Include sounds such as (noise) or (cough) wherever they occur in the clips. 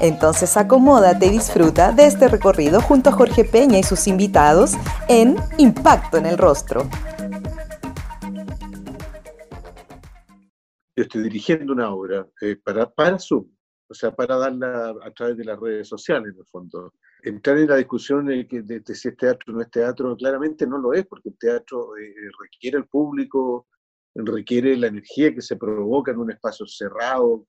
Entonces acomódate y disfruta de este recorrido junto a Jorge Peña y sus invitados en Impacto en el Rostro. Yo estoy dirigiendo una obra eh, para, para Zoom, o sea, para darla a través de las redes sociales, en el fondo. Entrar en la discusión de, si es teatro o no es teatro, claramente no lo es, porque el teatro eh, requiere el público, requiere la energía que se provoca en un espacio cerrado,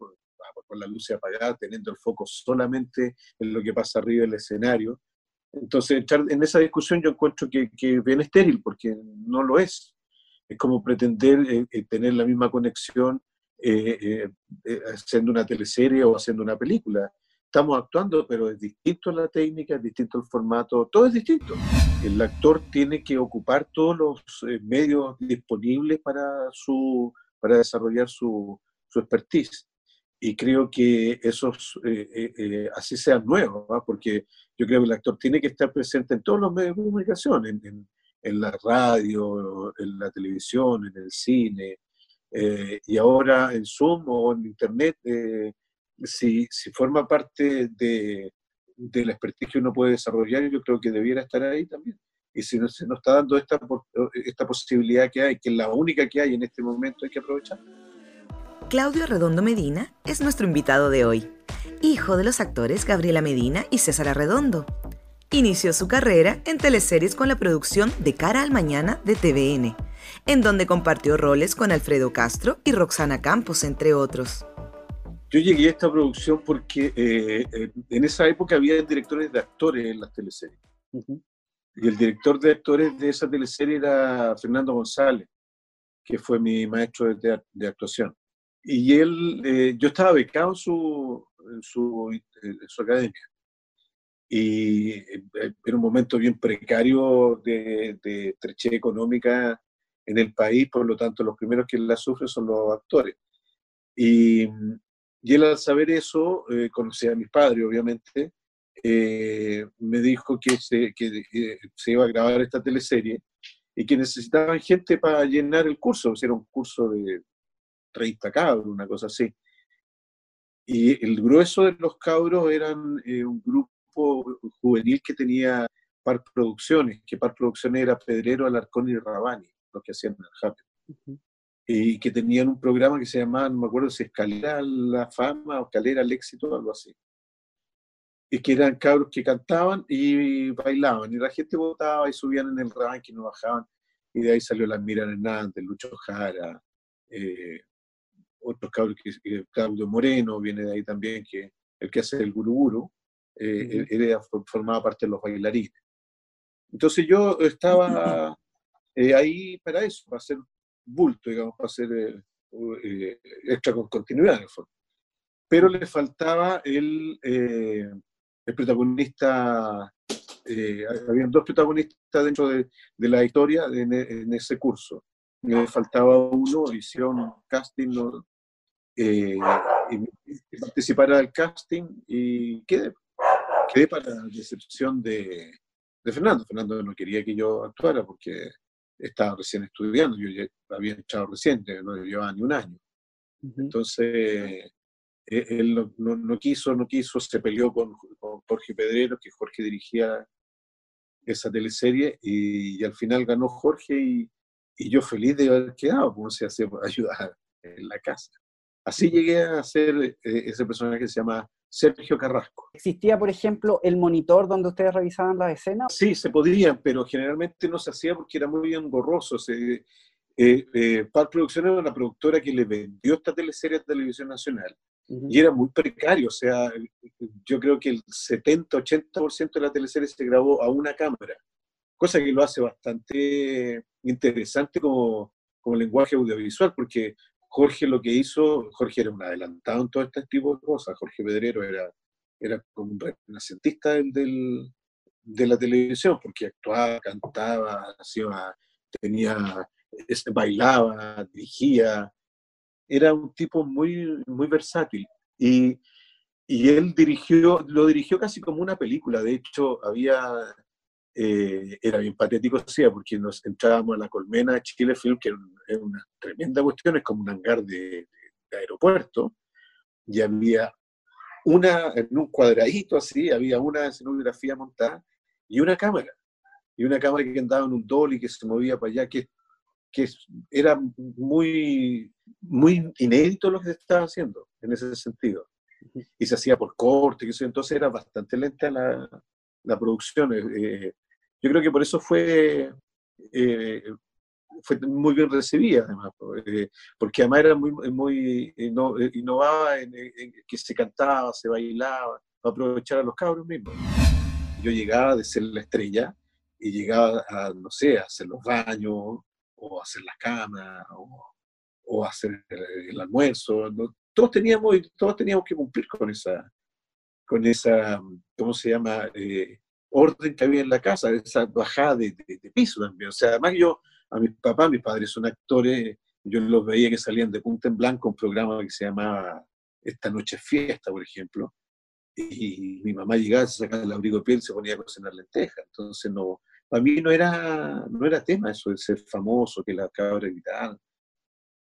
con la luz apagada, teniendo el foco solamente en lo que pasa arriba del escenario. Entonces, en esa discusión yo encuentro que, que bien estéril, porque no lo es. Es como pretender eh, eh, tener la misma conexión eh, haciendo una teleserie o haciendo una película. Estamos actuando, pero es distinto la técnica, es distinto el formato, todo es distinto. El actor tiene que ocupar todos los medios disponibles para, su, para desarrollar su, su expertise y creo que esos eh, eh, eh, así sean nuevos, porque yo creo que el actor tiene que estar presente en todos los medios de comunicación, en, en, la radio, en la televisión, en el cine, y ahora en Zoom o en Internet, si, si, forma parte de, del expertise que uno puede desarrollar, yo creo que debiera estar ahí también. Y si no, se nos está dando esta, esta posibilidad que hay, que es la única que hay en este momento, hay que aprovecharla. Claudio Redondo Medina es nuestro invitado de hoy, hijo de los actores Gabriela Medina y César Arredondo. Inició su carrera en teleseries con la producción De Cara al Mañana de TVN, en donde compartió roles con Alfredo Castro y Roxana Campos, entre otros. Yo llegué a esta producción porque eh, eh, en esa época había directores de actores en las teleseries. Y el director de actores de esa teleserie era Fernando González, que fue mi maestro de actuación. Y él, eh, yo estaba becado en su, en su, su academia. Y eh, era un momento bien precario de, de estrechez económica en el país, por lo tanto los primeros que la sufren son los actores. Y, y él al saber eso, eh, conocía a mis padres obviamente, me dijo que se, que, se iba a grabar esta teleserie y que necesitaban gente para llenar el curso, o era un curso de 30 cabros, una cosa así. Y el grueso de los cabros eran eh, un grupo juvenil que tenía Par Producciones, que Par Producciones era Pedrero, Alarcón y Rabani, los que hacían el Happy. Y que tenían un programa que se llamaba, no me acuerdo si Escalera la Fama o Escalera al Éxito, algo así. Y que eran cabros que cantaban y bailaban, y la gente votaba y subían en el ranking, no bajaban. Y de ahí salió la Miriam Hernández, Lucho Jara, eh, otros cabros, que, Claudio Moreno viene de ahí también, que el que hace el guruguru, eh, él, formaba parte de los bailarines. Entonces yo estaba (laughs) eh, ahí para eso, para hacer bulto, digamos, para hacer eh, extra con continuidad en el fondo. Pero le faltaba el, el protagonista, habían dos protagonistas dentro de, de la historia en, en, ese curso. Le faltaba uno, hicieron casting, no, eh, y participara del casting y quedé, quedé para la decepción de, de, Fernando. Fernando no quería que yo actuara porque estaba recién estudiando, yo ya había echado reciente, no llevaba ni un año. Entonces, e, él no, no, quiso, no quiso, se peleó con, Jorge Pedrero, que Jorge dirigía esa teleserie, y, al final ganó Jorge y, y, yo feliz de haber quedado, como se hace (laughs) ayudar en la casa. Así llegué a ser eh, ese personaje que se llama Sergio Carrasco. ¿Existía, por ejemplo, el monitor donde ustedes revisaban las escenas? Sí, se podían, pero generalmente no se hacía porque era muy engorroso. Se, eh, eh, Par Producciones era una productora que le vendió esta teleserie a Televisión Nacional y era muy precario. O sea, yo creo que el 70-80% de la teleserie se grabó a una cámara, cosa que lo hace bastante interesante como, como lenguaje audiovisual, porque Jorge lo que hizo, Jorge era un adelantado en todo este tipo de cosas, Jorge Pedrero era, era como un renacentista del, de la televisión, porque actuaba, cantaba, hacía, tenía, bailaba, dirigía. Era un tipo muy, muy versátil. Y, y él dirigió, lo dirigió casi como una película. De hecho, había, eh, era bien patético, decía, porque nos entrábamos a la colmena de Chile Film, que es una tremenda cuestión, es como un hangar de, de aeropuerto, y había una, en un cuadradito así, había una escenografía montada y una cámara. Y una cámara que andaba en un dolly que se movía para allá, que, que era muy, muy inédito lo que se estaba haciendo en ese sentido. Y se hacía por corte, que entonces era bastante lenta la, la producción. Eh, eh, yo creo que por eso fue eh, fue muy bien recibida, además, porque además era muy, muy innovaba en, que se cantaba, se bailaba, para aprovechar a los cabros mismos. Yo llegaba de ser la estrella y llegaba a, no sé, a hacer los baños, o hacer la cama, o, hacer el, almuerzo. Todos, teníamos, todos teníamos que cumplir con esa, con esa ¿cómo se llama? Eh, orden que había en la casa, esa bajada de, de, piso también. O sea, además yo a mis papás, mis padres son actores, yo los veía que salían de punta en blanco, un programa que se llamaba Esta Noche Fiesta, por ejemplo, y, mi mamá llegaba, se sacaba el abrigo de piel y se ponía a cocinar lentejas. Entonces, no, para mí no era, no era tema eso de ser famoso, que la cabra gritaban.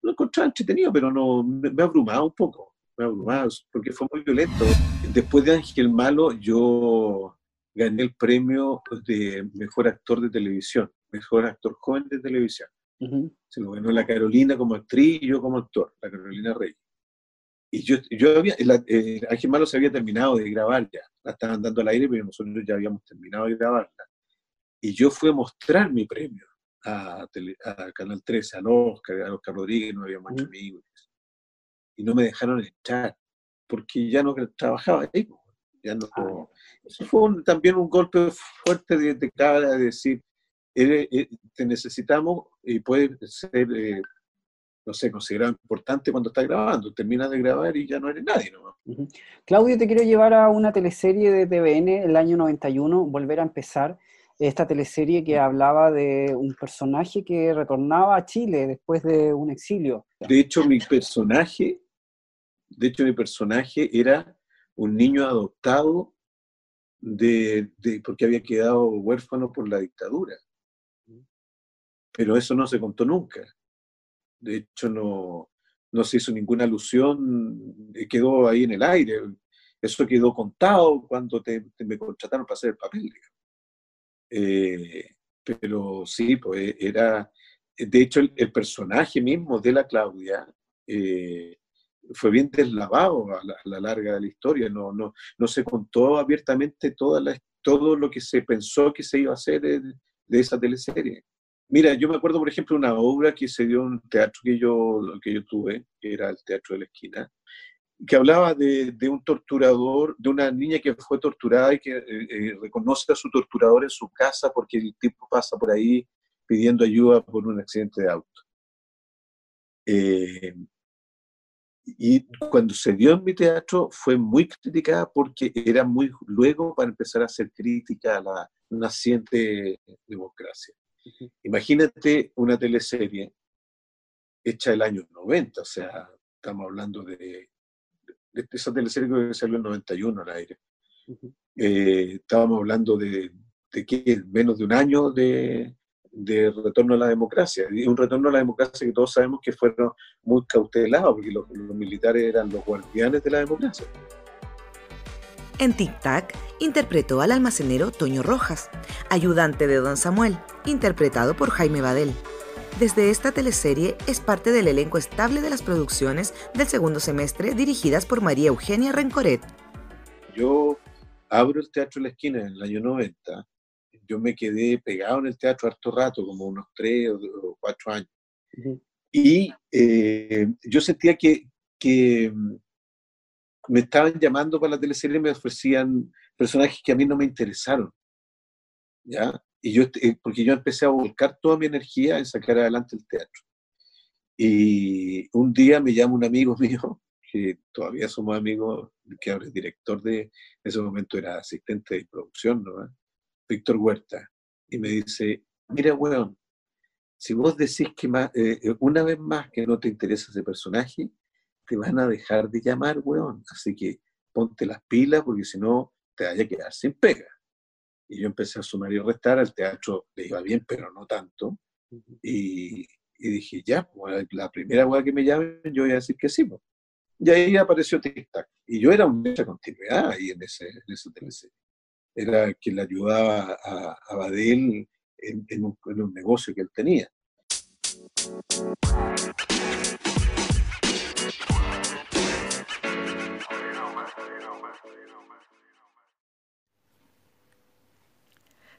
Lo encontraba entretenido, pero no, me, me abrumaba un poco, me abrumaba, porque fue muy violento. Después de Ángel Malo, yo gané el premio de mejor actor de televisión mejor actor joven de televisión. Se lo ganó la Carolina como actriz y yo como actor, la Carolina Rey. Y yo, yo había, la, eh, Ángel Malo se había terminado de grabar ya, la estaban dando al aire, pero nosotros ya habíamos terminado de grabarla. Y yo fui a mostrar mi premio a, Canal 13, a Oscar, a Oscar Rodríguez, no había muchos amigos. Y no me dejaron entrar, porque ya no trabajaba ahí. Ya no, ah. eso fue también un golpe fuerte de, de cara de decir, eh, te necesitamos y puede ser, eh, no sé, considerado importante cuando estás grabando. Terminas de grabar y ya no eres nadie. ¿no? Claudio, te quiero llevar a una teleserie de TVN el año 91, Volver a empezar. Esta teleserie que hablaba de un personaje que retornaba a Chile después de un exilio. De hecho, mi personaje, de hecho, mi personaje era un niño adoptado de, porque había quedado huérfano por la dictadura pero eso no se contó nunca. De hecho, no, no se hizo ninguna alusión, eh, quedó ahí en el aire. Eso quedó contado cuando te, me contrataron para hacer el papel. Eh, pero sí, pues era, de hecho, el, personaje mismo de la Claudia eh, fue bien deslavado a la, larga de la historia. No, no, no se contó abiertamente toda la, todo lo que se pensó que se iba a hacer de, esa teleserie. Mira, yo me acuerdo, por ejemplo, una obra que se dio en un teatro que yo, que yo tuve, que era el Teatro de la Esquina, que hablaba de, de un torturador, de una niña que fue torturada y que eh, eh, reconoce a su torturador en su casa porque el tipo pasa por ahí pidiendo ayuda por un accidente de auto. Eh, y cuando se dio en mi teatro fue muy criticada porque era muy luego para empezar a hacer crítica a la naciente democracia. Imagínate una teleserie hecha el año 90, o sea, estamos hablando de, esa teleserie que salió en el 91 al aire. Eh, estábamos hablando de, que menos de un año de, retorno a la democracia, y un retorno a la democracia que todos sabemos que fueron muy cautelados, porque los, los militares eran los guardianes de la democracia. En Tic Tac interpretó al almacenero Toño Rojas, ayudante de Don Samuel, interpretado por Jaime Badel. Desde esta teleserie es parte del elenco estable de las producciones del segundo semestre dirigidas por María Eugenia Rencoret. Yo abro el Teatro la Esquina en el año 90. Yo me quedé pegado en el teatro harto rato, como unos tres o cuatro años. Y eh, yo sentía que, que me estaban llamando para la teleserie y me ofrecían personajes que a mí no me interesaron. ¿Ya? Y yo, eh, porque yo empecé a volcar toda mi energía en sacar adelante el teatro. Y un día me llama un amigo (laughs) mío, que todavía somos amigos, que ahora es director de, en ese momento era asistente de producción, ¿no? Víctor Huerta, y me dice, mira, weón, si vos decís que eh, eh, una vez más que no te interesa ese personaje, te van a dejar de llamar, weón. Así que ponte las pilas porque si no te vaya a quedar sin pega. Y yo empecé a sumar y restar, al teatro le iba bien, pero no tanto. Y, y dije, ya, la primera weá que me llamen, yo voy a decir que sí. Pues. Y ahí apareció Tic Tac. Y yo era una continuidad ahí en ese, en ese Era quien le ayudaba a, a Badel en, un, en un negocio que él tenía.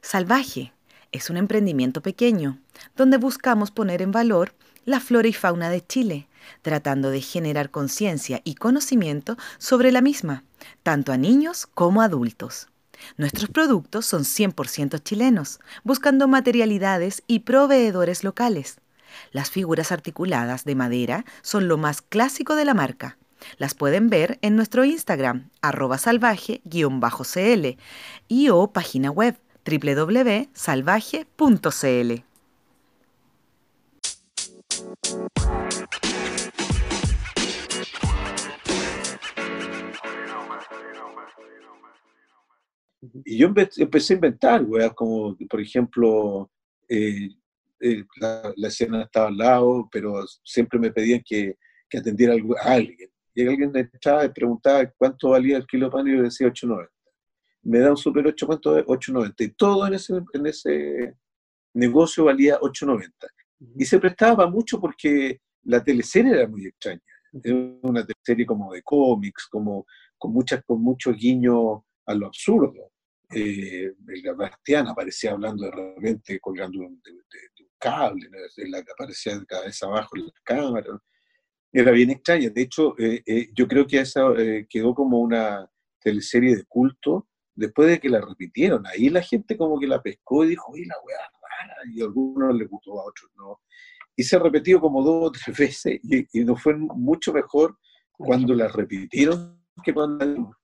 Salvaje es un emprendimiento pequeño donde buscamos poner en valor la flora y fauna de Chile, tratando de generar conciencia y conocimiento sobre la misma, tanto a niños como a adultos. Nuestros productos son 100% chilenos, buscando materialidades y proveedores locales. Las figuras articuladas de madera son lo más clásico de la marca. Las pueden ver en nuestro Instagram, arroba salvaje-cl y o página web www.salvaje.cl. Y yo empecé a inventar, weas, como por ejemplo, eh, eh, la, escena estaba al lado, pero siempre me pedían que, que atendiera a alguien. Y alguien me echaba y preguntaba cuánto valía el kilo de pan y yo decía 8.90. Me da un super 8, ¿cuánto es? 8.90. Y todo en ese, en ese negocio valía 8.90. Y se prestaba mucho porque la teleserie era muy extraña. Era una teleserie como de cómics, como con, muchas, con muchos guiños a lo absurdo. Eh, el Bastián aparecía hablando de repente, colgando de, un cable, la que aparecía de cabeza abajo en la cámara. Era bien extraña. De hecho, eh, eh, yo creo que esa quedó como una teleserie de culto después de que la repitieron. Ahí la gente como que la pescó y dijo, oye, la weá rara, y a algunos les gustó, a otros no. Y se ha repetido como dos o tres (laughs) veces y, y nos fue mucho mejor cuando la repitieron que cuando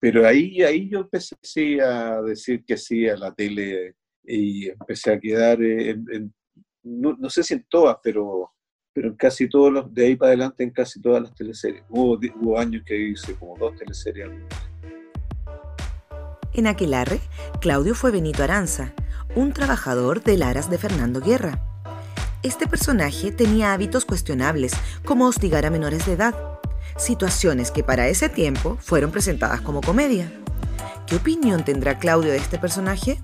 pero ahí, ahí yo empecé a decir que sí a la tele y empecé a quedar, en, no, sé si en todas, pero, pero en casi todos los, de ahí para adelante en casi todas las teleseries. Hubo, hubo años que hice como dos teleseries. En Aquelarre, Claudio fue Benito Aranza, un trabajador del Aras de Fernando Guerra. Este personaje tenía hábitos cuestionables, como hostigar a menores de edad, situaciones que para ese tiempo fueron presentadas como comedia. ¿Qué opinión tendrá Claudio de este personaje?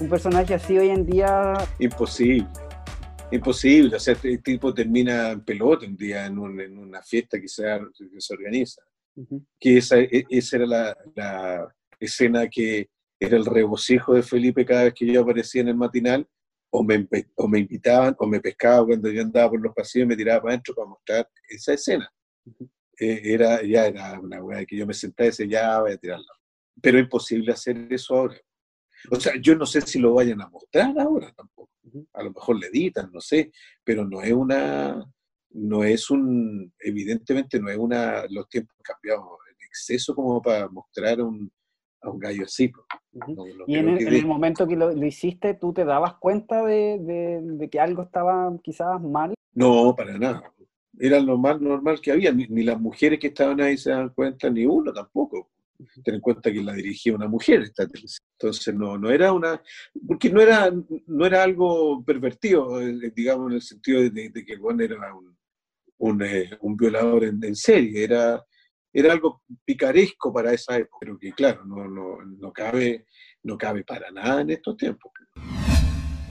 Un personaje así hoy en día... Imposible. Imposible. O sea, este tipo termina en pelota un día en, una fiesta que se, que se organiza. Que esa, e, esa era la, la, escena que era el regocijo de Felipe cada vez que yo aparecía en el matinal. O me, o me invitaban o me pescaba cuando yo andaba por los pasillos y me tiraba para adentro para mostrar esa escena. Eh, era, ya era una weá que yo me sentaba y decía, ya voy a tirarlo. Pero es imposible hacer eso ahora. O sea, yo no sé si lo vayan a mostrar ahora tampoco. A lo mejor le editan, no sé, pero no es una, no es un, evidentemente no es una, los tiempos han cambiado en exceso como para mostrar a un, a un gallo así. y en el, momento que lo, hiciste, ¿tú te dabas cuenta de, de, de, que algo estaba quizás mal? No, para nada era lo más normal que había, ni, las mujeres que estaban ahí se dan cuenta, ni uno tampoco. Ten en cuenta que la dirigía una mujer esta Entonces no, no era una, porque no era, no era algo pervertido, eh, digamos, en el sentido de, que el era un, un, eh, un violador en, serie, era, era algo picaresco para esa época, pero que claro, no, no, no, cabe, no cabe para nada en estos tiempos.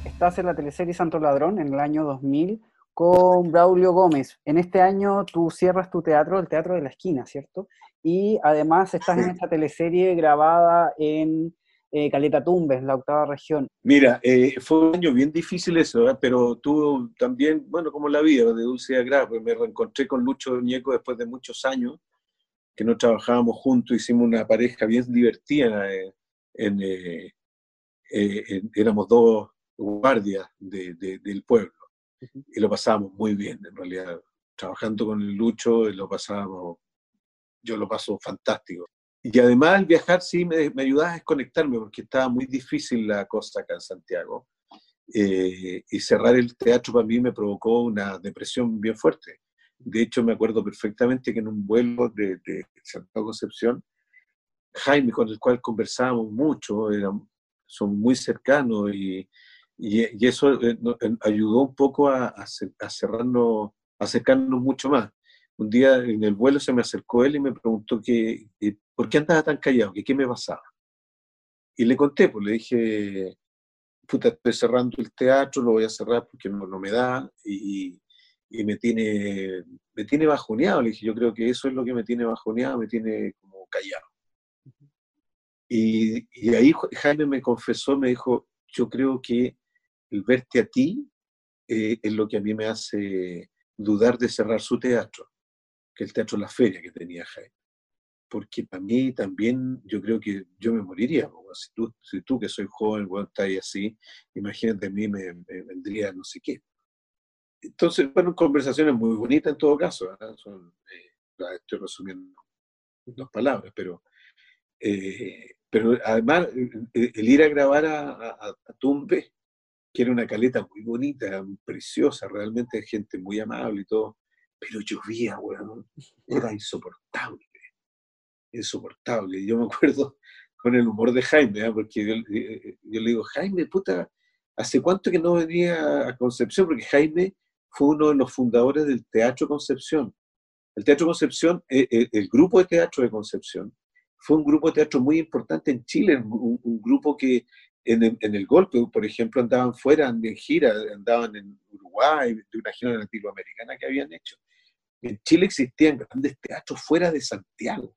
Estás en la teleserie Santo Ladrón en el año 2000 con Braulio Gómez. En este año tú cierras tu teatro, el Teatro de la Esquina, ¿cierto? Y además estás en esta teleserie grabada en eh, Caleta Tumbes, la octava región. Mira, eh, fue un año bien difícil eso, ¿eh? pero tú también, bueno, como la vida de Dulce y Agra, pues me reencontré con Lucho Ñeco después de muchos años, que no trabajábamos juntos, hicimos una pareja bien divertida, éramos dos guardias del pueblo y lo pasábamos muy bien, en realidad. Trabajando con el Lucho, lo pasábamos, yo lo paso fantástico. y además el viajar sí me, me, ayudaba a desconectarme porque estaba muy difícil la cosa acá en Santiago. Eh, y cerrar el teatro para mí me provocó una depresión bien fuerte. De hecho, me acuerdo perfectamente que en un vuelo de, de Santiago Concepción, Jaime, con el cual conversábamos mucho, son muy cercanos y, y, eso eh, ayudó un poco a, a, cerrarnos, a acercarnos mucho más. Un día en el vuelo se me acercó él y me preguntó que, por qué andaba tan callado, que qué me pasaba. Y le conté, pues le dije, puta, estoy cerrando el teatro, lo voy a cerrar porque no, no me da y, y, me, tiene, me tiene bajoneado. Le dije, yo creo que eso es lo que me tiene bajoneado, me tiene como callado. Y, y ahí Jaime me confesó, me dijo, yo creo que el verte a ti eh, es lo que a mí me hace dudar de cerrar su teatro, que el Teatro La Feria que tenía Jaime. Porque para mí también yo creo que yo me moriría. Si tú, si tú que soy joven, bueno, estás así, imagínate a mí me, vendría no sé qué. Entonces, bueno, conversaciones muy bonitas en todo caso. Son, eh, estoy resumiendo dos palabras, pero, eh, pero además el, ir a grabar a, a, a Tumbe que era una caleta muy bonita, preciosa, realmente gente muy amable y todo, pero llovía, weón, era insoportable, insoportable. Yo me acuerdo (laughs) con el humor de Jaime, ¿eh? porque yo, yo, le digo, Jaime, puta, ¿hace cuánto que no venía a Concepción? Porque Jaime fue uno de los fundadores del Teatro Concepción. El Teatro Concepción, eh, eh, el, grupo de teatro de Concepción, fue un grupo de teatro muy importante en Chile, un grupo que en el, golpe, por ejemplo, andaban fuera en gira, andaban en Uruguay, de una gira latinoamericana que habían hecho. En Chile existían grandes teatros fuera de Santiago,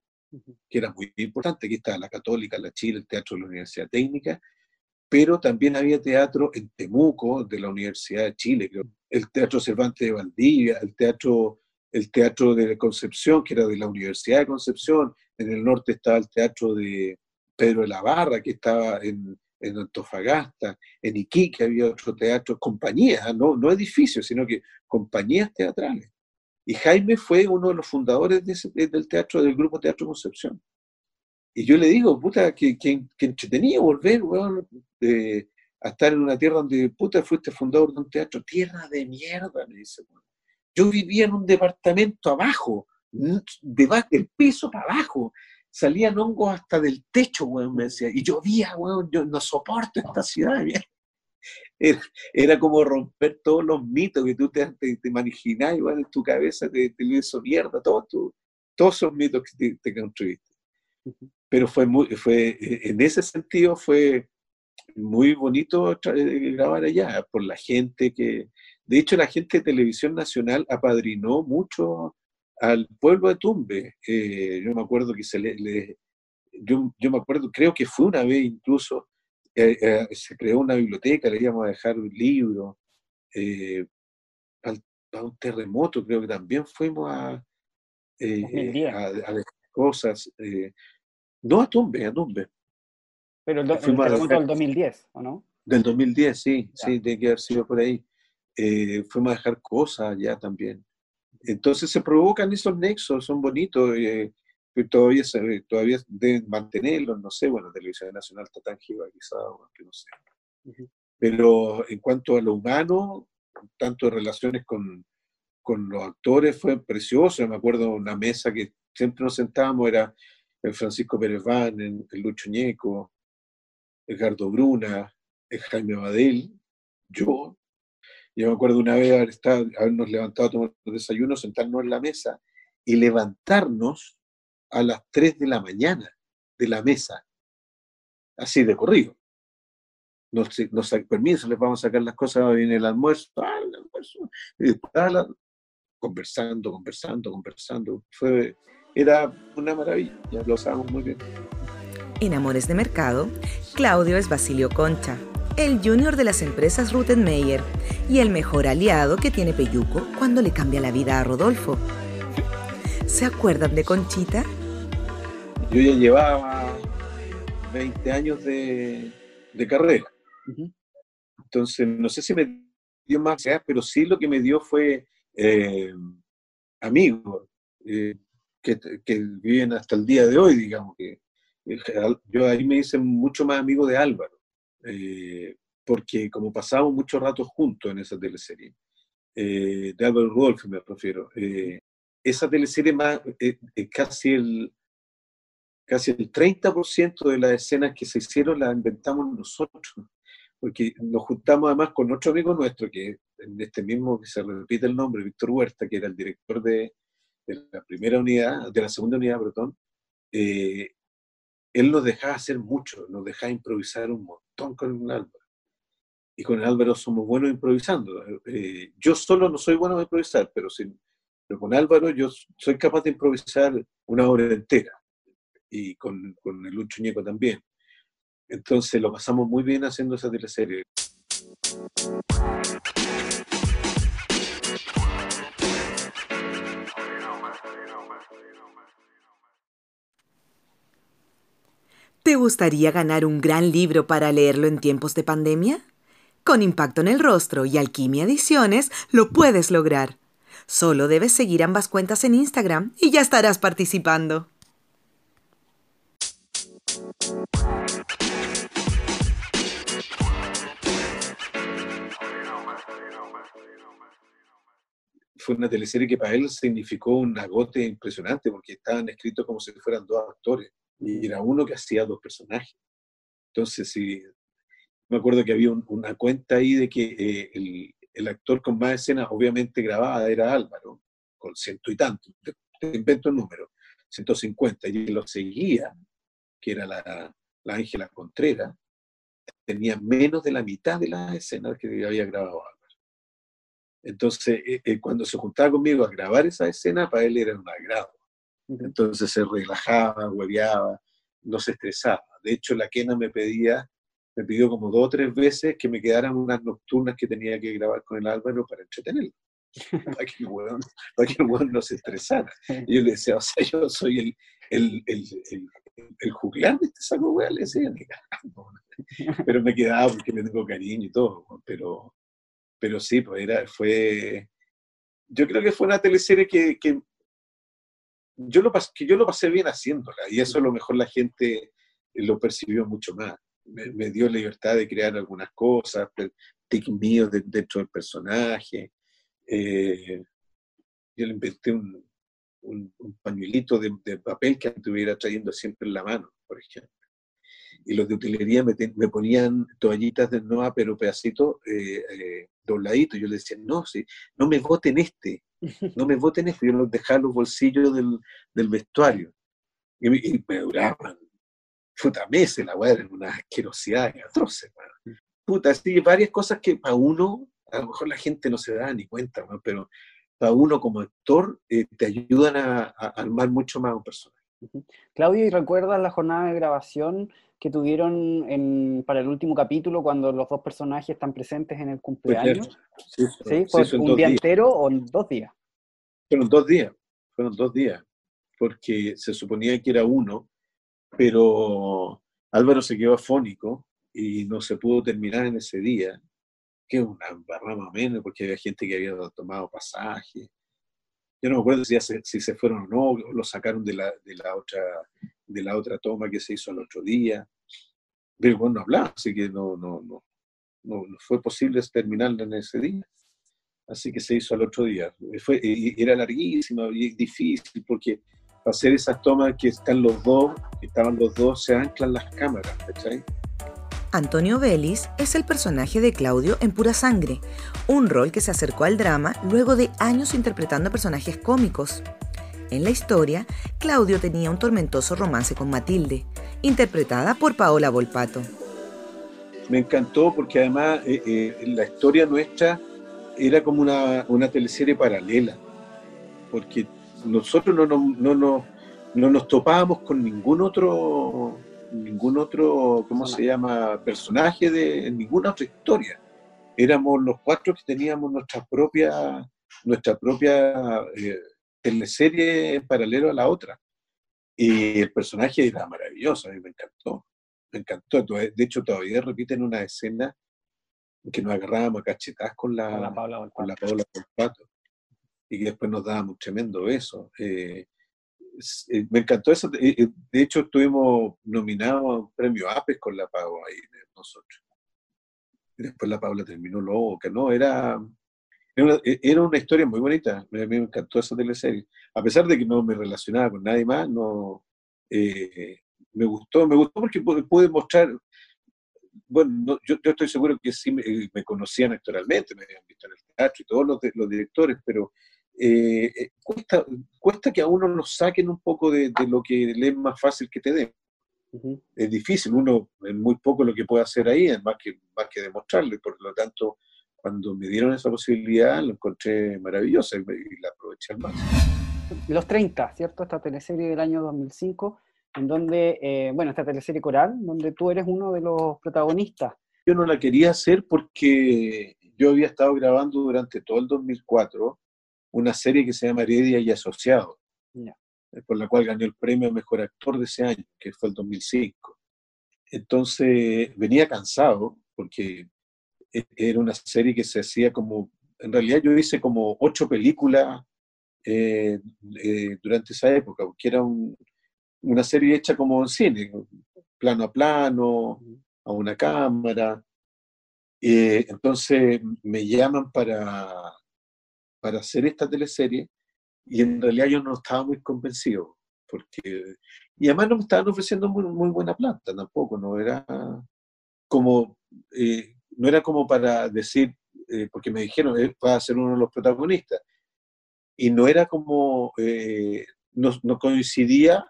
que era muy importante. Aquí estaba la Católica, la Chile, el Teatro de la Universidad Técnica, pero también había teatro en Temuco, de la Universidad de Chile, el Teatro Cervantes de Valdivia, el Teatro, el teatro de Concepción, que era de la Universidad de Concepción, en el norte estaba el Teatro de Pedro de la Barra, que estaba en, en Antofagasta, en Iquique había otro teatro, compañías, no, no edificios, sino que compañías teatrales. Y Jaime fue uno de los fundadores del teatro, del grupo Teatro Concepción. Y yo le digo, puta, que, que, que volver, a estar en una tierra donde, puta, fuiste fundador de un teatro. Tierra de mierda, me dice. Yo vivía en un departamento abajo, de, del piso para abajo salían hongos hasta del techo, weón, me decía. Y llovía, weón, yo no soporto esta ciudad, Era, era, como romper todos los mitos que tú te, te, te imaginás, igual en tu cabeza te, te hizo mierda, todos, todos esos mitos que te, construiste. Pero fue muy, fue, en ese sentido fue muy bonito eh, grabar allá, por la gente que, de hecho la gente de Televisión Nacional apadrinó mucho al pueblo de Tumbe. Eh, yo me acuerdo que se le, yo, yo, me acuerdo, creo que fue una vez incluso, eh, eh, se creó una biblioteca, le íbamos a dejar un libro, a un terremoto, creo que también fuimos a, a, dejar cosas. no a Tumbe, a Tumbe. Pero el, terremoto del 2010, ¿o no? Del 2010, sí, sí, tiene que haber sido por ahí. fuimos a dejar cosas allá también. Entonces se provocan esos nexos, son bonitos, eh, todavía, todavía deben mantenerlos, no sé, bueno, Televisión Nacional está tan jerarquizado, que no sé. Pero en cuanto a lo humano, tanto relaciones con, con los actores, fue precioso. Me acuerdo una mesa que siempre nos sentábamos, era el Francisco Pérez Van, el Lucho Ñeco, Edgardo Bruna, el Jaime Badel, yo, yo me acuerdo una vez haber estado, habernos levantado a tomar desayuno, sentarnos en la mesa y levantarnos a las 3 de la mañana de la mesa, así de corrido. Nos, nos permiso, les vamos a sacar las cosas, viene el almuerzo, ah, el almuerzo, y ah, conversando, conversando, conversando. Fue, era una maravilla, lo sabemos muy bien. En Amores de Mercado, Claudio es Basilio Concha, el junior de las empresas Ruttenmeier y el mejor aliado que tiene Peyuco cuando le cambia la vida a Rodolfo. (laughs) ¿Se acuerdan de Conchita? Yo ya llevaba 20 años de, carrera. Entonces, no sé si me dio más, pero sí lo que me dio fue eh, amigos. Eh, que, viven hasta el día de hoy, digamos. que Yo ahí me hice mucho más amigo de Álvaro, eh, porque como pasamos mucho rato juntos en esa teleserie, eh, de Álvaro Rudolph me refiero, eh, esa teleserie más, casi el casi el 30% de las escenas que se hicieron las inventamos nosotros, porque nos juntamos además con otro amigo nuestro, que en este mismo, que se repite el nombre, Víctor Huerta, que era el director de, de la primera unidad, de la segunda unidad, perdón, eh, él nos dejaba hacer mucho, nos dejaba improvisar un montón con Álvaro. Y con Álvaro somos buenos improvisando. Eh, yo solo no soy bueno de improvisar, pero, sin, con Álvaro yo soy capaz de improvisar una hora entera. Y con, con el Lucho Ñeco también. Entonces lo pasamos muy bien haciendo esa teleserie. ¿Te gustaría ganar un gran libro para leerlo en tiempos de pandemia? Con Impacto en el Rostro y Alquimia Ediciones lo puedes lograr. Solo debes seguir ambas cuentas en Instagram y ya estarás participando. Fue una teleserie que para él significó un agote impresionante porque estaban escritos como si fueran dos actores y era uno que hacía dos personajes. Entonces, sí, me acuerdo que había una cuenta ahí de que eh, el, el, actor con más escenas, obviamente grabada, era Álvaro, con ciento y tanto, te, invento el número, 150, y lo seguía, que era la Ángela Contreras, tenía menos de la mitad de las escenas que había grabado Álvaro. Entonces, eh, eh, cuando se juntaba conmigo a grabar esa escena, para él era un agrado. Entonces se relajaba, hueveaba, no se estresaba. De hecho, la Kena me pedía, me pidió como dos o tres veces que me quedaran unas nocturnas que tenía que grabar con el Álvaro para entretenerlo. (laughs) para que el hueón, no se estresara. Y yo le decía, o sea, yo soy el, el, el, el, el juglar de este saco, weón, le decía, (laughs) pero me quedaba porque le tengo cariño y todo, pero, pero sí, pues era, fue, yo creo que fue una teleserie que, que yo lo, que yo lo pasé bien haciéndola y eso a lo mejor la gente lo percibió mucho más. Me, dio libertad de crear algunas cosas, tic míos dentro del personaje. Eh, yo le inventé un, un, pañuelito de, papel que estuviera trayendo siempre en la mano, por ejemplo. Y los de utilería me, ponían toallitas de Noa, pero pedacitos eh, eh, dobladitos. Yo les decía, no, sí, no me voten este, no me voten esto, yo los dejaba en los bolsillos del, del vestuario. Y, me duraban, puta, meses la weá, en una asquerosidad atroces, Puta, así, varias cosas que para uno, a lo mejor la gente no se da ni cuenta, pero para uno como actor eh, te ayudan a, armar mucho más un personaje. Claudio, ¿y recuerdas la jornada de grabación que tuvieron en, para el último capítulo cuando los dos personajes están presentes en el cumpleaños? Sí, ¿Sí? ¿Fue un día entero o dos días? Fueron dos días, fueron dos días, porque se suponía que era uno, pero Álvaro se quedó afónico y no se pudo terminar en ese día, que es una barrama menos, porque había gente que había tomado pasaje. Yo no me acuerdo si, si se fueron o no, lo sacaron de la, de la otra de la otra toma que se hizo el otro día. Pero bueno, no hablaba, así que no, no, no, no, fue posible terminarla en ese día. Así que se hizo al otro día. Fue, era larguísimo y difícil porque para hacer esas tomas que están los dos, que estaban los dos, se anclan las cámaras, ¿cachai? Antonio Vélez es el personaje de Claudio en Pura Sangre, un rol que se acercó al drama luego de años interpretando personajes cómicos. En la historia, Claudio tenía un tormentoso romance con Matilde, interpretada por Paola Volpato. Me encantó porque además eh, eh, la historia nuestra era como una, una, teleserie paralela, porque nosotros no, no, no, no nos topábamos con ningún otro, ningún otro, ¿cómo se llama?, personaje de ninguna otra historia. Éramos los cuatro que teníamos nuestra propia, nuestra propia eh, teleserie en paralelo a la otra. Y el personaje era maravilloso, a mí me encantó. Me encantó. De hecho, todavía repiten una escena que nos agarrábamos a cachetadas con la, con la Paola con la Paola Y que después nos dábamos un tremendo beso. Eh, eh, me encantó eso. De hecho, estuvimos nominados a un premio APES con la Pau ahí, nosotros. Después la Paula terminó que ¿no? Era, era una, historia muy bonita. A mí me encantó esa teleserie. A pesar de que no me relacionaba con nadie más, no, me gustó, me gustó porque pude mostrar bueno, yo, estoy seguro que sí me, conocían actualmente, me habían visto en el teatro y todos los, directores, pero eh, eh, cuesta, cuesta que a uno lo saquen un poco de, lo que le es más fácil que te den. Es difícil, uno es muy poco lo que puede hacer ahí, es más que, más que demostrarlo, y por lo tanto, cuando me dieron esa posibilidad, lo encontré maravillosa y, y la aproveché al máximo. Los 30, ¿cierto? Esta teleserie del año 2005 en donde, eh, bueno, esta teleserie coral, donde tú eres uno de los protagonistas. Yo no la quería hacer porque yo había estado grabando durante todo el 2004 una serie que se llama Heredia y Asociados, eh, por la cual gané el premio a Mejor Actor de ese año, que fue el 2005. Entonces venía cansado porque e-, era una serie que se hacía como, en realidad yo hice como ocho películas eh, durante esa época, porque era un, una serie hecha como en cine, plano a plano, a una cámara. Eh, entonces me llaman para, para hacer esta teleserie y en realidad yo no estaba muy convencido. Porque, y además no me estaban ofreciendo muy, muy buena plata tampoco, no era como, eh, no era como para decir, eh, porque me dijeron, va a ser uno de los protagonistas. Y no era como, no, no coincidía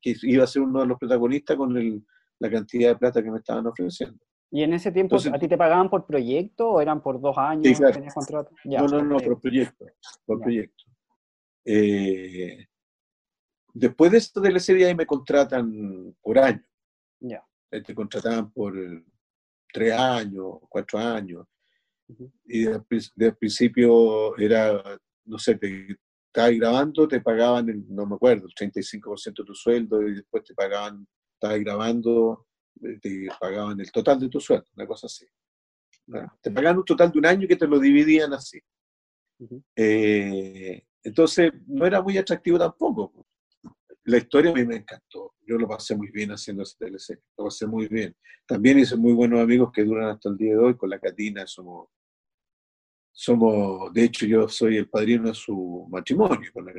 que iba a ser uno de los protagonistas con la cantidad de plata que me estaban ofreciendo. ¿Y en ese tiempo a ti te pagaban por proyecto o eran por dos años? no, no, no, por proyecto. Por proyecto. Eh, después de esta teleserie ahí me contratan por año. Ya. Te contrataban por tres años, cuatro años. Y desde el principio era, no sé, te, estabas grabando, te pagaban, no me acuerdo, el 35% de tu sueldo y después te pagaban, estabas grabando, eh, te pagaban el total de tu sueldo, una cosa así. Te pagaban un total de un año que te lo dividían así. Eh, entonces, no era muy atractivo tampoco. La historia a mí me encantó. Yo lo pasé muy bien haciendo ese TLC. Lo pasé muy bien. También hice muy buenos amigos que duran hasta el día de hoy. Con la Catina somos somos, de hecho, yo soy el padrino de su matrimonio con la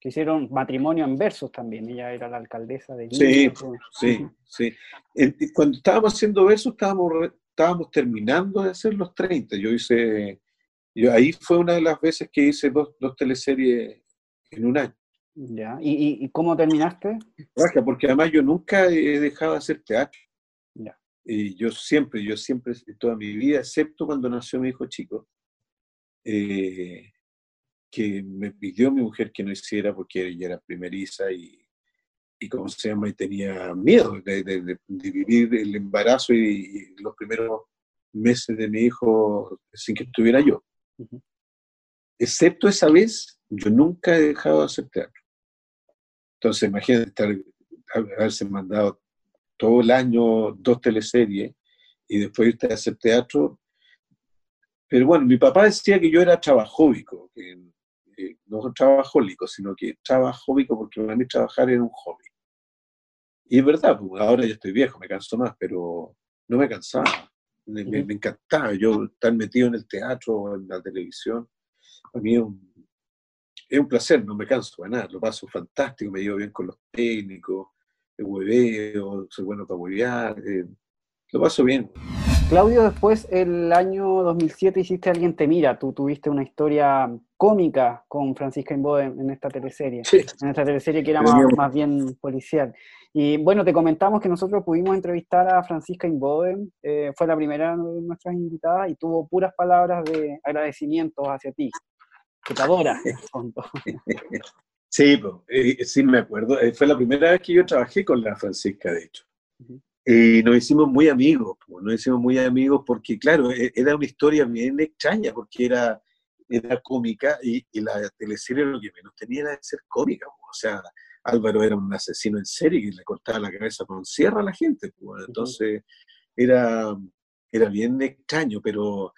Que hicieron matrimonio en versos también, ella era la alcaldesa de Sí, sí, sí. Cuando estábamos haciendo versos, estábamos, estábamos terminando de hacer los 30. Yo hice, yo, ahí fue una de las veces que hice dos, dos teleseries en un año. Ya. ¿Y, y, cómo terminaste? porque además yo nunca he dejado de hacer teatro. Ya. Y yo siempre, yo siempre, toda mi vida, excepto cuando nació mi hijo chico, eh, que me pidió mi mujer que no hiciera porque ella era primeriza y, y ¿cómo se llama? Y tenía miedo de, vivir el embarazo y, los primeros meses de mi hijo sin que estuviera yo. Excepto esa vez, yo nunca he dejado de hacer teatro. Entonces, imagínate estar, haberse mandado todo el año dos teleseries y después irte a hacer teatro, pero bueno, mi papá decía que yo era trabajóbico, que, no trabajólico, sino que trabajóbico porque para mí trabajar era un hobby. Y es verdad, pues, ahora ya estoy viejo, me canso más, pero no me cansaba. Me, encantaba yo estar metido en el teatro o en la televisión. Para mí es un, es un placer, no me canso de nada, lo paso fantástico, me llevo bien con los técnicos, el hueveo, soy bueno para huevear, eh, lo paso bien. Claudio, después, el año 2007 hiciste Alguien te mira. Tú tuviste una historia cómica con Francisca Imbode en esta teleserie. En esta teleserie que era más, bien policial. Y bueno, te comentamos que nosotros pudimos entrevistar a Francisca Inbode, eh, fue la primera de nuestras invitadas y tuvo puras palabras de agradecimiento hacia ti, que te adora. sí, eh, sí, me acuerdo. Eh, fue la primera vez que yo trabajé con la Francisca, de hecho. Y nos hicimos muy amigos, nos hicimos muy amigos porque, claro, e, era una historia bien extraña, porque era, era cómica y, la teleserie lo que menos tenía era de ser cómica. O sea, Álvaro era un asesino en serie que le cortaba la cabeza con sierra a la gente. Entonces, era, era bien extraño, pero,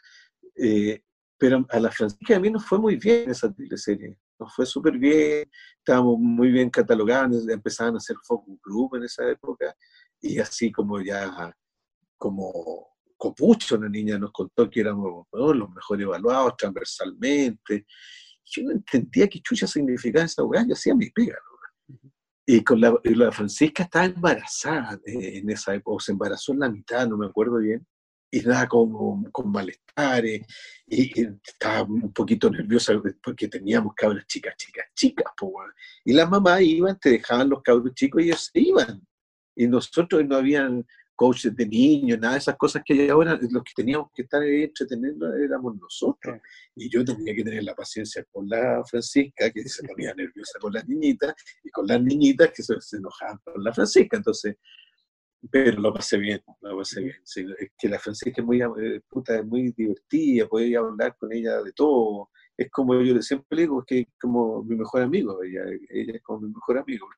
eh, pero a la Francisca a mí nos fue muy bien esa teleserie. nos fue súper bien, estábamos muy bien catalogados, empezaban a hacer focus group en esa época, y así como ya, como Copucho, una niña nos contó que éramos los mejores evaluados transversalmente. Yo no entendía qué chucha significaba esa weá, yo hacía mi pega, Y con la, la, Francisca estaba embarazada en esa época, o se embarazó en la mitad, no me acuerdo bien y nada como con malestares, y, estaba un poquito nerviosa porque teníamos cabras chicas, chicas, chicas, y las mamás iban, te dejaban los cabros chicos y ellos se iban, y nosotros no habían coaches de niños, nada de esas cosas que hay ahora, los que teníamos que estar entreteniendo éramos nosotros, y yo tenía que tener la paciencia con la Francisca, que se (laughs) ponía nerviosa con las niñitas, y con las niñitas que se, se enojaban con la Francisca, entonces pero lo pasé bien, lo pasé bien. es que la Francisca es muy, eh, puta, es muy divertida, podía hablar con ella de todo. Es como yo siempre digo, es que es como mi mejor amigo, ella, ella es como mi mejor amigo.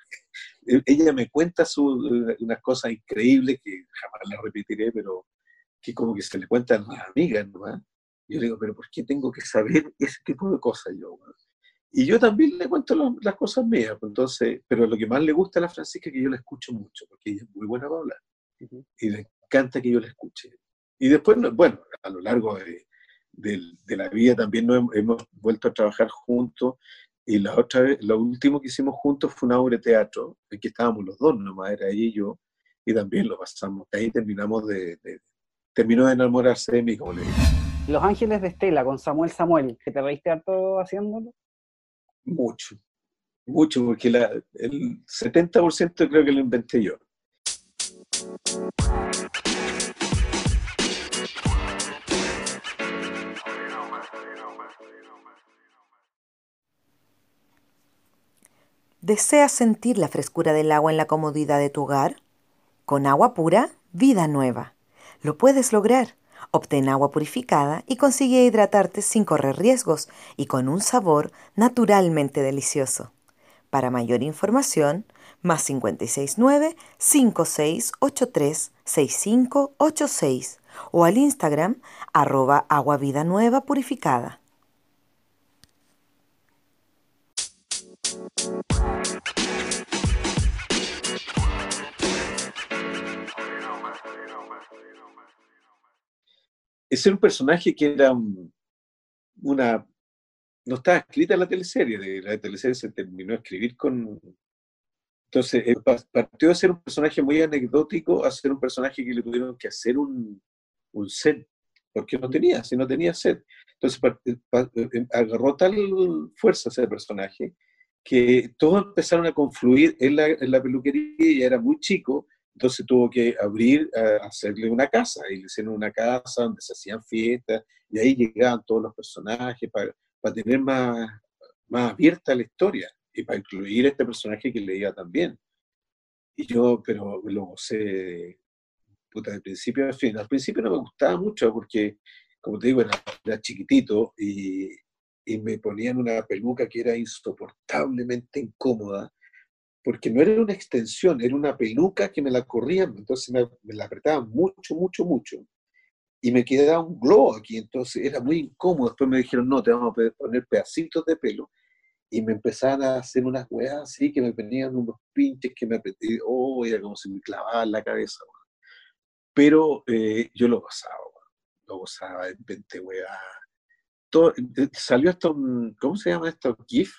Ella me cuenta su, eh, unas cosas increíbles que jamás las repetiré, pero que como que se le cuentan a mis amigas, ¿no? Yo le digo, pero ¿por qué tengo que saber (laughs) ese tipo de cosas yo? Y yo también le cuento las cosas mías, pues, entonces, pero lo que más le gusta a la Francisca es que yo la escucho mucho, porque ella es muy buena para hablar. Y le encanta que yo la escuche. Y después, bueno, a lo largo de, de, la vida también nos hemos, vuelto a trabajar juntos. Y la otra vez, lo último que hicimos juntos fue una obra de teatro, en que estábamos los dos nomás, era ella y yo, y también lo pasamos. Ahí terminamos de, terminó de enamorarse de mí, como le Los Ángeles de Estela, con Samuel Samuel, que te reíste harto haciéndolo. Mucho, mucho, porque el 70% creo que lo inventé yo. ¿Deseas sentir la frescura del agua en la comodidad de tu hogar? Con agua pura, vida nueva. Lo puedes lograr Obtén agua purificada y consigue hidratarte sin correr riesgos y con un sabor naturalmente delicioso. Para mayor información, más 569 5683 6586 o al Instagram arroba agua vida nueva purificada. Ese era un personaje que era una... No estaba escrita en la teleserie, de la teleserie se terminó de escribir con... Entonces, eh, partió de ser un personaje muy anecdótico a ser un personaje que le tuvieron que hacer un, un set, porque no tenía, si no tenía set. Entonces, eh, eh, agarró tal fuerza ese personaje que todos empezaron a confluir en la, en la peluquería, y era muy chico, entonces tuvo que abrir, a hacerle una casa, y le hicieron una casa donde se hacían fiestas, y ahí llegaban todos los personajes para, para tener más, más abierta la historia y para incluir este personaje que leía también. Y yo, pero lo gocé puta, de principio a fin. Al principio no me gustaba mucho porque, como te digo, era, era chiquitito y, y me ponían una peluca que era insoportablemente incómoda porque no era una extensión, era una peluca que me la corrían, entonces me, la apretaban mucho, mucho, mucho. Y me quedaba un globo aquí, entonces era muy incómodo. Después me dijeron, no, te vamos a poner pedacitos de pelo. Y me empezaban a hacer unas weas así, que me ponían unos pinches que me apreté, oh, era como si me clavaban la cabeza. Pero eh, yo lo gozaba, lo gozaba, weas. Todo, eh, salió esto, ¿cómo se llama esto? GIF,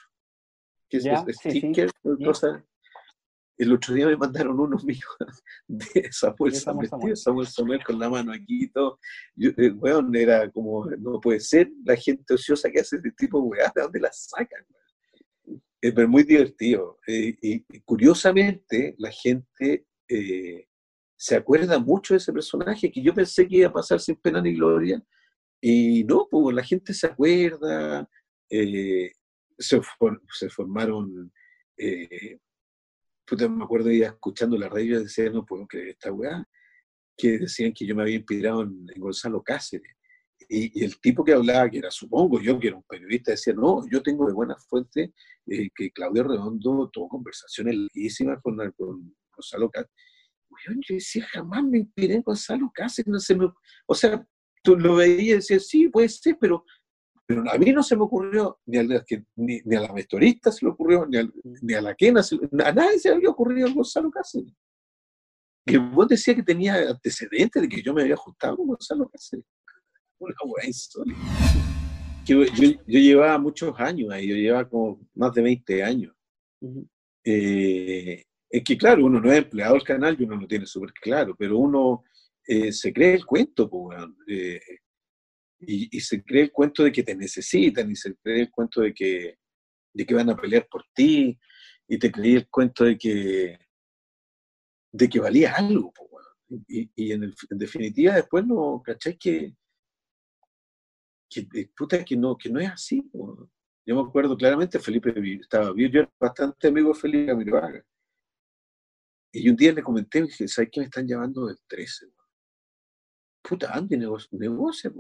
que es, sticker, cosas el otro día me mandaron unos míos (laughs) de Samuel Samuel, Samuel Samuel con la mano aquí y todo. Yo, eh, era como, no puede ser la gente ociosa que hace este tipo de weá, ¿de dónde la sacan? Es eh, muy divertido. Eh, y, curiosamente, la gente se acuerda mucho de ese personaje que yo pensé que iba a pasar sin pena ni gloria. Y no, pues la gente se acuerda, se, se, formaron me acuerdo ya escuchando la radio y decía, no puedo creer esta weá, que decían que yo me había inspirado en, Gonzalo Cáceres. Y, el tipo que hablaba, que era, supongo yo, que era un periodista, decía, no, yo tengo de buena fuente eh, que Claudio Redondo tuvo conversaciones larguísimas con, con Gonzalo Cáceres. yo decía, jamás me inspiré en Gonzalo Cáceres, no se me... O sea, tú lo veías y decías, sí, puede ser, pero Pero a mí no se me ocurrió, ni a, la, ni, a la vestorista se le ocurrió, ni, ni a la quena, a nadie se le había ocurrido el Gonzalo Cáceres. Que vos decías que tenía antecedentes de que yo me había ajustado con Gonzalo Cáceres. (laughs) Una buena historia. yo, yo, llevaba muchos años ahí, yo llevaba como más de 20 años. eh, es que claro, uno no es empleado del canal y uno lo tiene súper claro, pero uno eh, se cree el cuento, eh, y, se cree el cuento de que te necesitan, y se cree el cuento de que, de que van a pelear por ti, y te cree el cuento de que, de que valía algo, y, en, definitiva después no, ¿cachai? Que, que, eh, puta, que, no, que no es así. Yo me acuerdo claramente, Felipe estaba, yo era bastante amigo de Felipe Camiroaga. Y un día le comenté, dije, ¿sabes qué me están llamando del 13? Puta, ande, negocia, negocia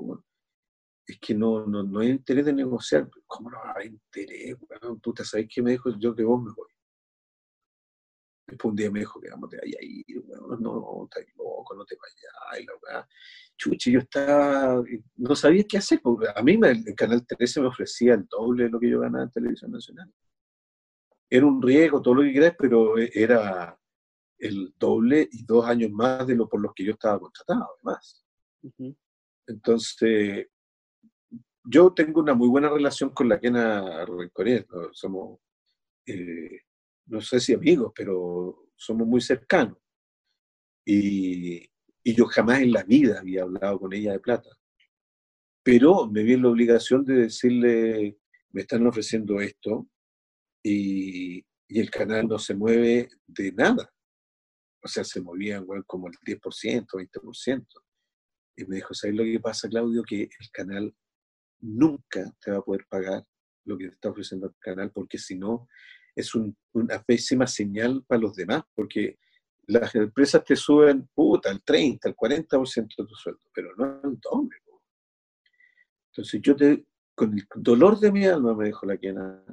Es que no, no, no hay interés de negociar. ¿Cómo no va a haber interés? Puta, ¿sabes qué me dijo? Yo que vos me voy. Después un día me dijo que vamos, te vayas a ir, no, no, estás loco, no te vayas, la Chuchi, yo estaba, no sabía qué hacer, porque a mí el Canal 13 me ofrecía el doble de lo que yo ganaba en Televisión Nacional. Era un riesgo, todo lo que quieras, pero era, el doble y dos años más de lo por los que yo estaba contratado, además. Entonces, yo tengo una muy buena relación con la Quena Rencoret, somos, eh, no sé si amigos, pero somos muy cercanos. Y, y, yo jamás en la vida había hablado con ella de plata. Pero me vi en la obligación de decirle, me están ofreciendo esto y, y el canal no se mueve de nada o sea, se movían como el 10%, 20%. Y me dijo, ¿sabes lo que pasa, Claudio? Que el canal nunca te va a poder pagar lo que te está ofreciendo el canal, porque si no, es una pésima señal para los demás, porque las empresas te suben, puta, el 30, el 40% de tu sueldo, pero no el doble. Entonces yo te, con el dolor de mi alma, me dijo la quena,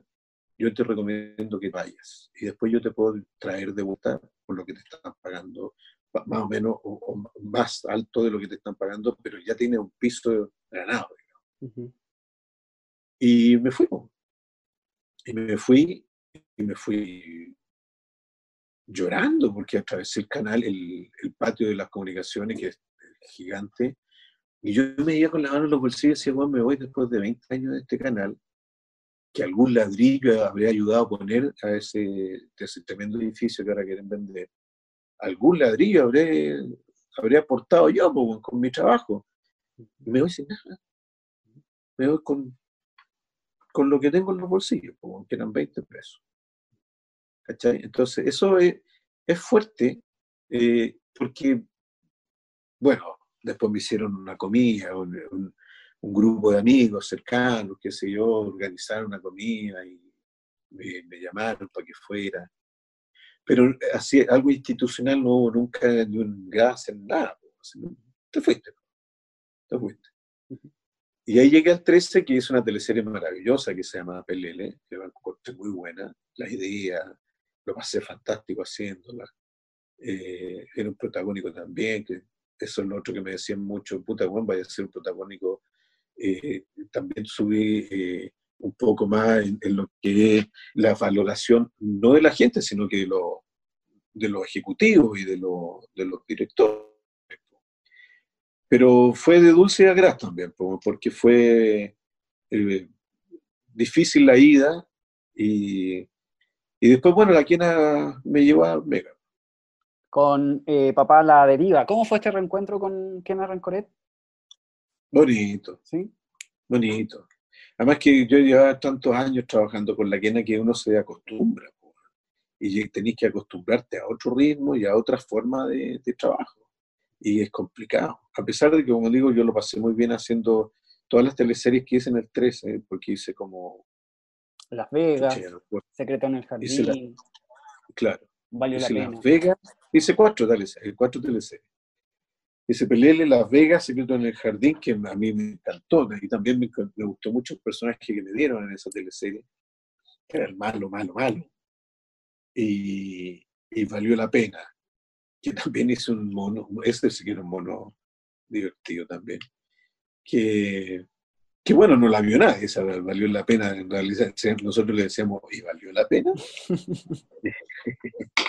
yo te recomiendo que vayas y después yo te puedo traer de vuelta por lo que te están pagando, más o menos, más alto de lo que te están pagando, pero ya tiene un piso ganado. Y me fui. Y me fui, y me fui llorando porque atravesé el canal, el, patio de las comunicaciones, que es gigante, y yo me iba con la mano en los bolsillos y decía, bueno, me voy después de 20 años de este canal, que algún ladrillo habría ayudado a poner a ese, tremendo edificio que ahora quieren vender. Algún ladrillo habré, habría aportado yo con mi trabajo. Y me voy sin nada. Me voy con, con lo que tengo en los bolsillos, que eran 20 pesos. ¿Cachai? Entonces, eso es, es fuerte eh, porque, bueno, después me hicieron una comida, un, un grupo de amigos cercanos, qué sé yo, organizaron una comida y me, llamaron para que fuera. Pero así, algo institucional no hubo nunca ni un en nada. Te fuiste. Te fuiste. Y ahí llegué al 13, que es una teleserie maravillosa que se llama Pelele, que va corte muy buena, la idea, lo pasé fantástico haciéndola. Eh, era un protagónico también, que eso es lo otro que me decían mucho, puta, bueno, vaya a ser un protagónico eh, también subí eh, un poco más en, lo que es la valoración, no de la gente, sino que de, lo, de los ejecutivos y de los directores. Pero fue de dulce a gras también, porque fue eh, difícil la ida y, y, después, bueno, la quien me llevó a Mega. Con Papá La Deriva. ¿Cómo fue este reencuentro con Kena Rencoret? Bonito. Sí. Bonito. Además que yo llevaba tantos años trabajando con la quena que uno se acostumbra. Y tenéis que acostumbrarte a otro ritmo y a otra forma de, trabajo. Y es complicado. A pesar de que, como digo, yo lo pasé muy bien haciendo todas las teleseries que hice en el 13, porque hice como... Las Vegas, Secreto en el Jardín. claro. Valió la pena. Las Vegas, hice cuatro teleseries, cuatro teleseries ese Pelele, Las Vegas, Secreto en el Jardín, que a mí me encantó, y también me, gustó mucho el personaje que me dieron en esa teleserie, era el malo, malo, malo. Y, valió la pena. Que también hizo un mono, este sí que era un mono divertido también, que, que bueno, no la vio nadie, esa valió la pena, en realidad nosotros le decíamos, ¿y valió la pena? (laughs)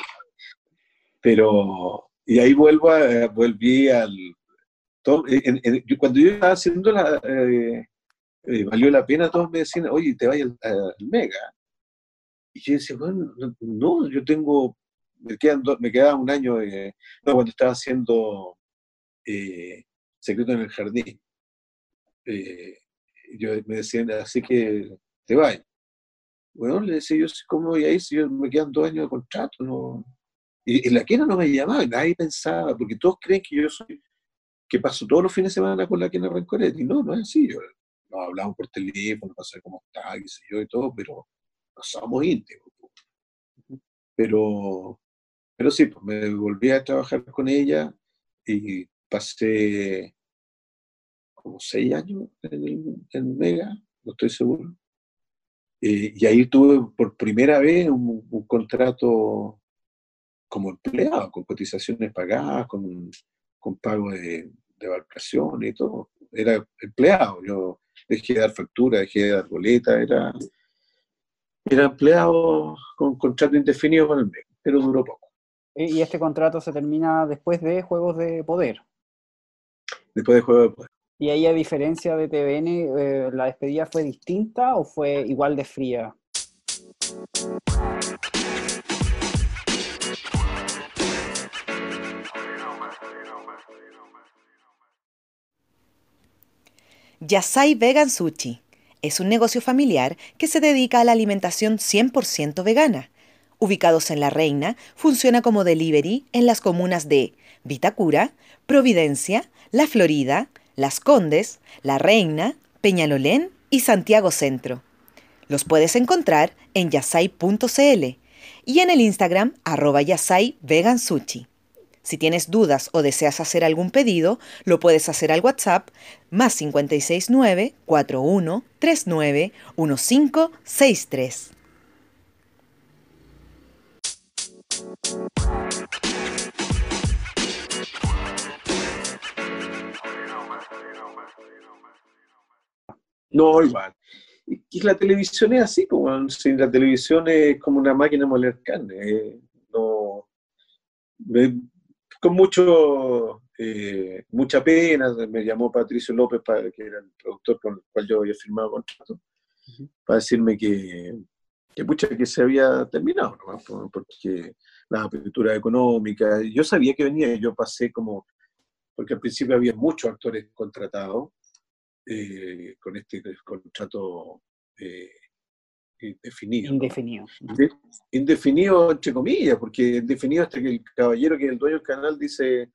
Pero, y ahí vuelvo a, volví al, cuando yo estaba haciendo la, eh, eh, valió la pena, todos me decían, oye, te vayas al, Mega. Y yo decía, bueno, no, yo tengo, me, quedan me quedaba un año, no, cuando estaba haciendo eh, Secreto en el Jardín. yo me decían, así que te vayas. Bueno, le decía yo, ¿cómo voy a ir si yo me quedan dos años de contrato? No. Y, la quena no me llamaba, nadie pensaba, porque todos creen que yo soy que paso todos los fines de semana con la Kena Rencoretti. No, no es así. Yo, nos hablamos por teléfono, para saber cómo está, qué sé yo y todo, pero no somos íntimos. Pero, pero sí, pues me volví a trabajar con ella y pasé como seis años en, en Mega, no estoy seguro. Eh, y ahí tuve por primera vez un, un, contrato como empleado, con cotizaciones pagadas, con con pago de, de vacaciones y todo. Era empleado, yo dejé de dar factura, dejé de dar boleta, era, era empleado con contrato indefinido con el MEC, pero duró poco. ¿Y este contrato se termina después de Juegos de Poder? Después de Juegos de Poder. ¿Y ahí a diferencia de TVN, eh, la despedida fue distinta o fue igual de fría? Yasai Vegan Sushi es un negocio familiar que se dedica a la alimentación 100% vegana. Ubicados en La Reina, funciona como delivery en las comunas de Vitacura, Providencia, La Florida, Las Condes, La Reina, Peñalolén y Santiago Centro. Los puedes encontrar en yasai.cl y en el Instagram arroba yasai. Si tienes dudas o deseas hacer algún pedido, lo puedes hacer al WhatsApp más 569 41 39 1563. No, igual. Y la televisión es así, como si la televisión es como una máquina de moler carne. Eh, no, con mucho, eh, mucha pena, me llamó Patricio López, que era el productor con el cual yo había firmado contrato, para decirme que, que, que se había terminado, porque la apertura económica, yo sabía que venía, yo pasé como, porque al principio había muchos actores contratados eh, con este contrato eh, indefinido. Indefinido. Indefinido, entre comillas, porque indefinido hasta que el caballero que es el dueño del canal dice,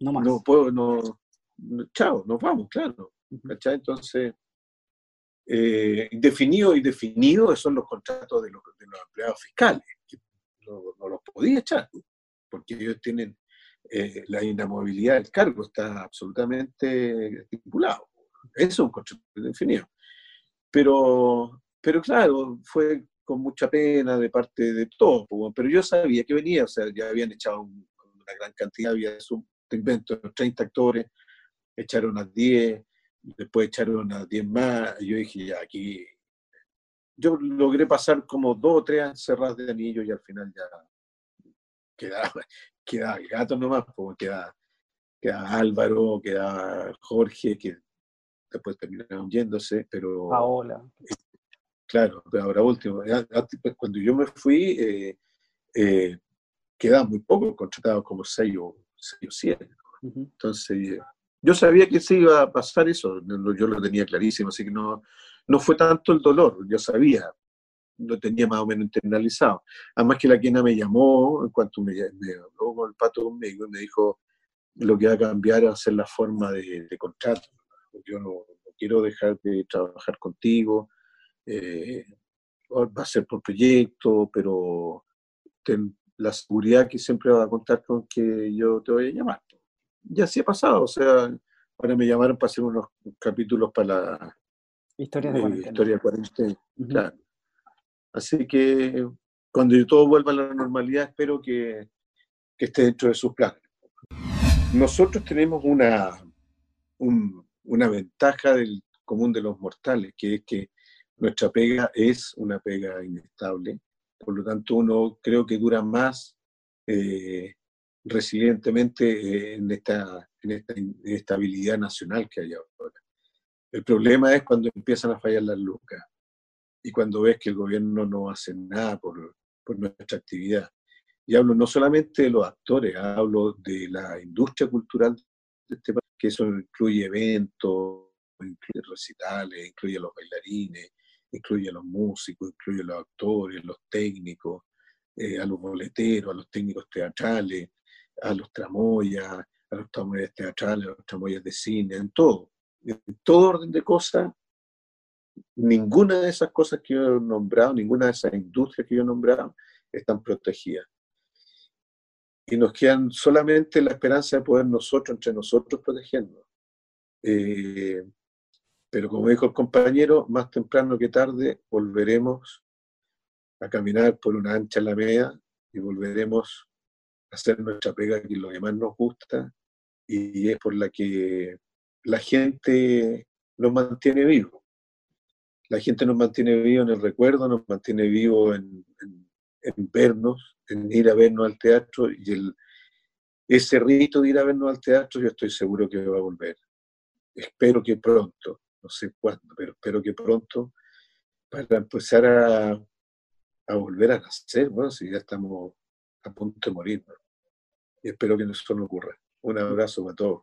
no, más. no puedo, no, chao, nos vamos, claro. Entonces, eh, indefinido y definido son los contratos de los, empleados fiscales, que no, los podía echar, porque ellos tienen eh, la inamovilidad del cargo, está absolutamente estipulado. Eso es un contrato indefinido. Pero pero claro, fue con mucha pena de parte de todos, pero yo sabía que venía, o sea, ya habían echado una gran cantidad, había un invento, 30 actores, echaron a 10, después echaron a 10 más, yo dije, ya, aquí, yo logré pasar como dos o tres cerradas de anillo y al final ya quedaba, quedaba el gato nomás, como queda, queda Álvaro, queda Jorge, que después terminaron yéndose, pero... Paola. Claro, pero ahora último, pues, cuando yo me fui, eh, eh, quedaban muy pocos contratados, como seis o, siete. Entonces, yo sabía que se iba a pasar eso, yo lo tenía clarísimo, así que no, no fue tanto el dolor, yo sabía, lo tenía más o menos internalizado. Además que la quena me llamó, en cuanto me, habló con el pato conmigo, y me dijo, lo que va a cambiar va a ser la forma de, contrato. Yo no, no, quiero dejar de trabajar contigo, eh, va a ser por proyecto, pero ten la seguridad que siempre va a contar con que yo te voy a llamar. Y así ha pasado, o sea, ahora me llamaron para hacer unos capítulos para la historia de cuarentena. Historia claro. Así que cuando todo vuelva a la normalidad, espero que, que esté dentro de sus planes. Nosotros tenemos una, una ventaja del común de los mortales, que es que nuestra pega es una pega inestable, por lo tanto uno creo que dura más eh, resilientemente en esta, en esta estabilidad nacional que hay ahora. El problema es cuando empiezan a fallar las lucas y cuando ves que el gobierno no hace nada por, por nuestra actividad. Y hablo no solamente de los actores, hablo de la industria cultural de este país, que eso incluye eventos, incluye recitales, incluye a los bailarines, incluye a los músicos, incluye a los actores, los técnicos, eh, a los boleteros, a los técnicos teatrales, a los tramoyas, a los tramoyas teatrales, a los tramoyas de cine, en todo. En todo orden de cosas, ninguna de esas cosas que yo he nombrado, ninguna de esas industrias que yo he nombrado, están protegidas. Y nos quedan solamente la esperanza de poder nosotros, entre nosotros, protegernos. Eh, pero como dijo el compañero, más temprano que tarde volveremos a caminar por una ancha alameda y volveremos a hacer nuestra pega, que es lo que más nos gusta y es por la que la gente nos mantiene vivos. La gente nos mantiene vivos en el recuerdo, nos mantiene vivos en, en vernos, en ir a vernos al teatro y el, ese rito de ir a vernos al teatro yo estoy seguro que va a volver. Espero que pronto, no sé cuándo, pero espero que pronto para empezar a, a volver a nacer, bueno, si ya estamos a punto de morir. Y espero que eso no ocurra. Un abrazo para todos.